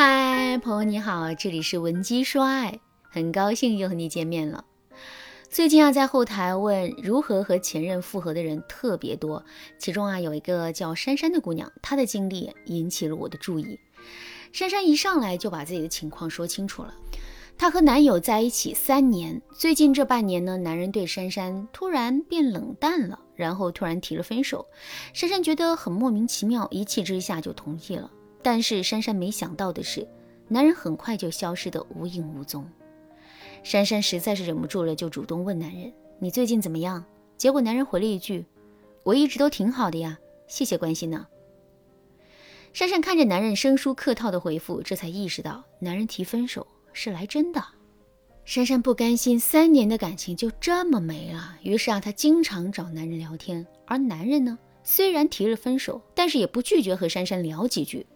嗨，朋友你好，这里是文姬说爱，很高兴又和你见面了。最近啊，在后台问如何和前任复合的人特别多，其中啊有一个叫珊珊的姑娘，她的经历引起了我的注意。珊珊一上来就把自己的情况说清楚了，她和男友在一起三年，最近这半年呢，男人对珊珊突然变冷淡了，然后突然提了分手，珊珊觉得很莫名其妙，一气之下就同意了。但是珊珊没想到的是，男人很快就消失得无影无踪。珊珊实在是忍不住了，就主动问男人：“你最近怎么样？”结果男人回了一句：“我一直都挺好的呀，谢谢关心呢。”珊珊看着男人生疏客套的回复，这才意识到男人提分手是来真的。珊珊不甘心三年的感情就这么没了，于是啊，她经常找男人聊天，而男人呢，虽然提了分手，但是也不拒绝和珊珊聊几句。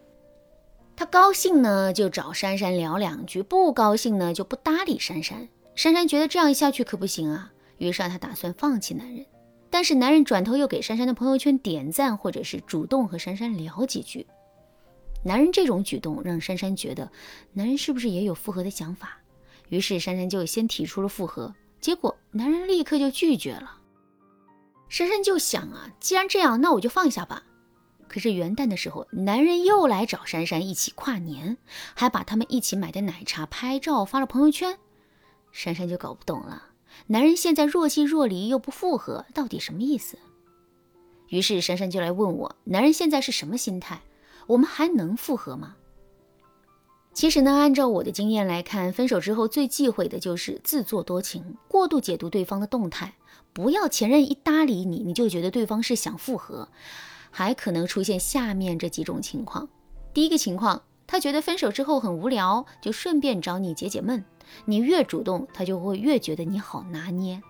他高兴呢，就找珊珊聊两句；不高兴呢，就不搭理珊珊。珊珊觉得这样下去可不行啊，于是她打算放弃男人。但是男人转头又给珊珊的朋友圈点赞，或者是主动和珊珊聊几句。男人这种举动让珊珊觉得，男人是不是也有复合的想法？于是珊珊就先提出了复合，结果男人立刻就拒绝了。珊珊就想啊，既然这样，那我就放下吧。可是元旦的时候，男人又来找珊珊一起跨年，还把他们一起买的奶茶拍照发了朋友圈。珊珊就搞不懂了，男人现在若即若离又不复合，到底什么意思？于是珊珊就来问我，男人现在是什么心态？我们还能复合吗？其实呢，按照我的经验来看，分手之后最忌讳的就是自作多情，过度解读对方的动态。不要前任一搭理你，你就觉得对方是想复合。还可能出现下面这几种情况：第一个情况，他觉得分手之后很无聊，就顺便找你解解闷。你越主动，他就会越觉得你好拿捏。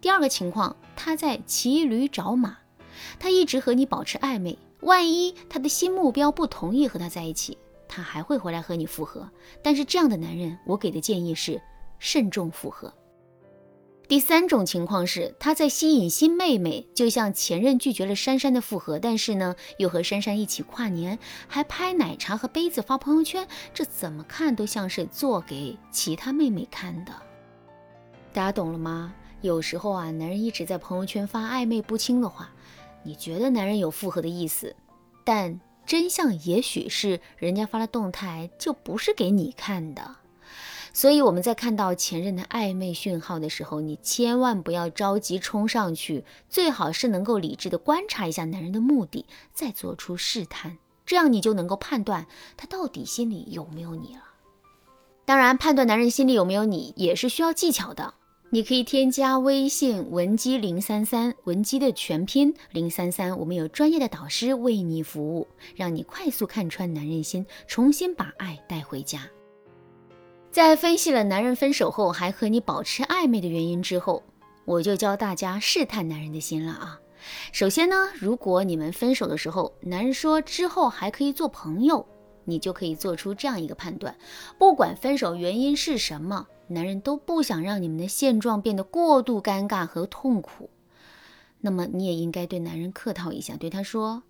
第二个情况，他在骑驴找马，他一直和你保持暧昧，万一他的新目标不同意和他在一起，他还会回来和你复合。但是这样的男人，我给的建议是慎重复合。第三种情况是，他在吸引新妹妹，就像前任拒绝了珊珊的复合，但是呢，又和珊珊一起跨年，还拍奶茶和杯子发朋友圈，这怎么看都像是做给其他妹妹看的。大家懂了吗？有时候啊，男人一直在朋友圈发暧昧不清的话，你觉得男人有复合的意思，但真相也许是人家发了动态就不是给你看的。所以我们在看到前任的暧昧讯号的时候，你千万不要着急冲上去，最好是能够理智的观察一下男人的目的，再做出试探，这样你就能够判断他到底心里有没有你了。当然，判断男人心里有没有你也是需要技巧的。你可以添加微信文姬零三三，文姬的全拼零三三，我们有专业的导师为你服务，让你快速看穿男人心，重新把爱带回家。在分析了男人分手后还和你保持暧昧的原因之后，我就教大家试探男人的心了啊。首先呢，如果你们分手的时候，男人说之后还可以做朋友，你就可以做出这样一个判断：不管分手原因是什么，男人都不想让你们的现状变得过度尴尬和痛苦。那么你也应该对男人客套一下，对他说：“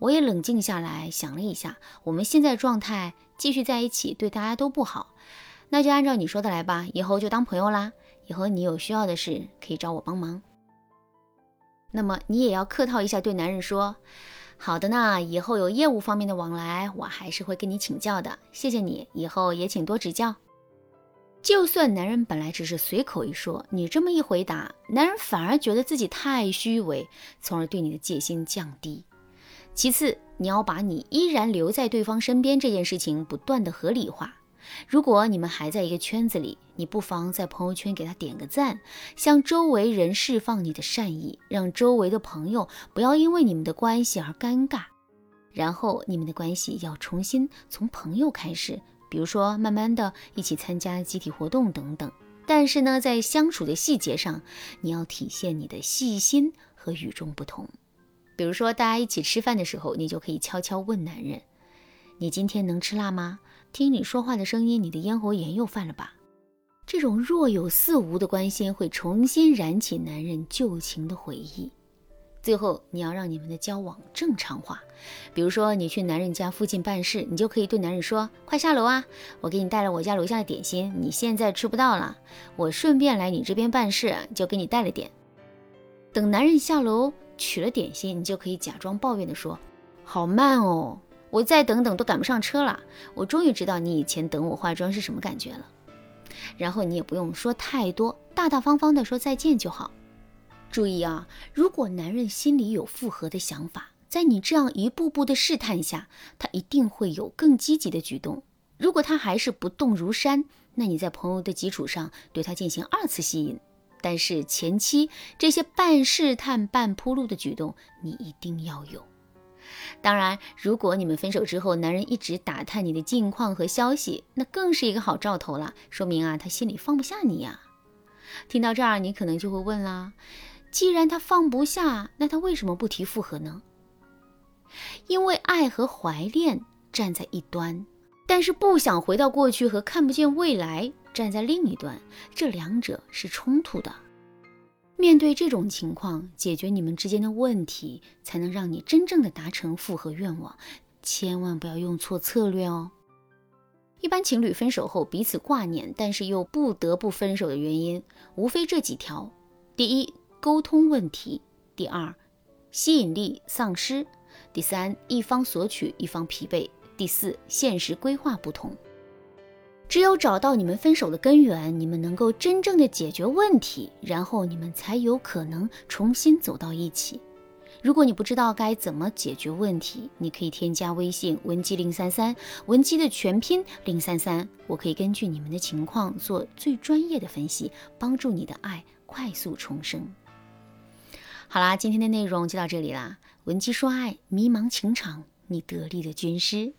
我也冷静下来想了一下，我们现在状态继续在一起对大家都不好。”那就按照你说的来吧，以后就当朋友啦。以后你有需要的事可以找我帮忙。那么你也要客套一下，对男人说：“好的呢，以后有业务方面的往来，我还是会跟你请教的。谢谢你，以后也请多指教。”就算男人本来只是随口一说，你这么一回答，男人反而觉得自己太虚伪，从而对你的戒心降低。其次，你要把你依然留在对方身边这件事情不断的合理化。如果你们还在一个圈子里，你不妨在朋友圈给他点个赞，向周围人释放你的善意，让周围的朋友不要因为你们的关系而尴尬。然后你们的关系要重新从朋友开始，比如说慢慢的一起参加集体活动等等。但是呢，在相处的细节上，你要体现你的细心和与众不同。比如说大家一起吃饭的时候，你就可以悄悄问男人：“你今天能吃辣吗？”听你说话的声音，你的咽喉炎又犯了吧？这种若有似无的关心会重新燃起男人旧情的回忆。最后，你要让你们的交往正常化。比如说，你去男人家附近办事，你就可以对男人说：“快下楼啊，我给你带了我家楼下的点心，你现在吃不到了。我顺便来你这边办事，就给你带了点。”等男人下楼取了点心，你就可以假装抱怨的说：“好慢哦，我再等等都赶不上车了。我终于知道你以前等我化妆是什么感觉了。”然后你也不用说太多，大大方方的说再见就好。注意啊，如果男人心里有复合的想法，在你这样一步步的试探下，他一定会有更积极的举动。如果他还是不动如山，那你在朋友的基础上对他进行二次吸引。但是前期这些半试探半铺路的举动，你一定要有。当然，如果你们分手之后，男人一直打探你的近况和消息，那更是一个好兆头了，说明啊，他心里放不下你呀。听到这儿，你可能就会问啦。既然他放不下，那他为什么不提复合呢？因为爱和怀恋站在一端，但是不想回到过去和看不见未来站在另一端，这两者是冲突的。面对这种情况，解决你们之间的问题，才能让你真正的达成复合愿望。千万不要用错策略哦。一般情侣分手后彼此挂念，但是又不得不分手的原因，无非这几条：第一，沟通问题；第二，吸引力丧失；第三，一方索取，一方疲惫；第四，现实规划不同。只有找到你们分手的根源，你们能够真正的解决问题，然后你们才有可能重新走到一起。如果你不知道该怎么解决问题，你可以添加微信文姬零三三，文姬的全拼零三三，我可以根据你们的情况做最专业的分析，帮助你的爱快速重生。好啦，今天的内容就到这里啦。文姬说爱，迷茫情场，你得力的军师。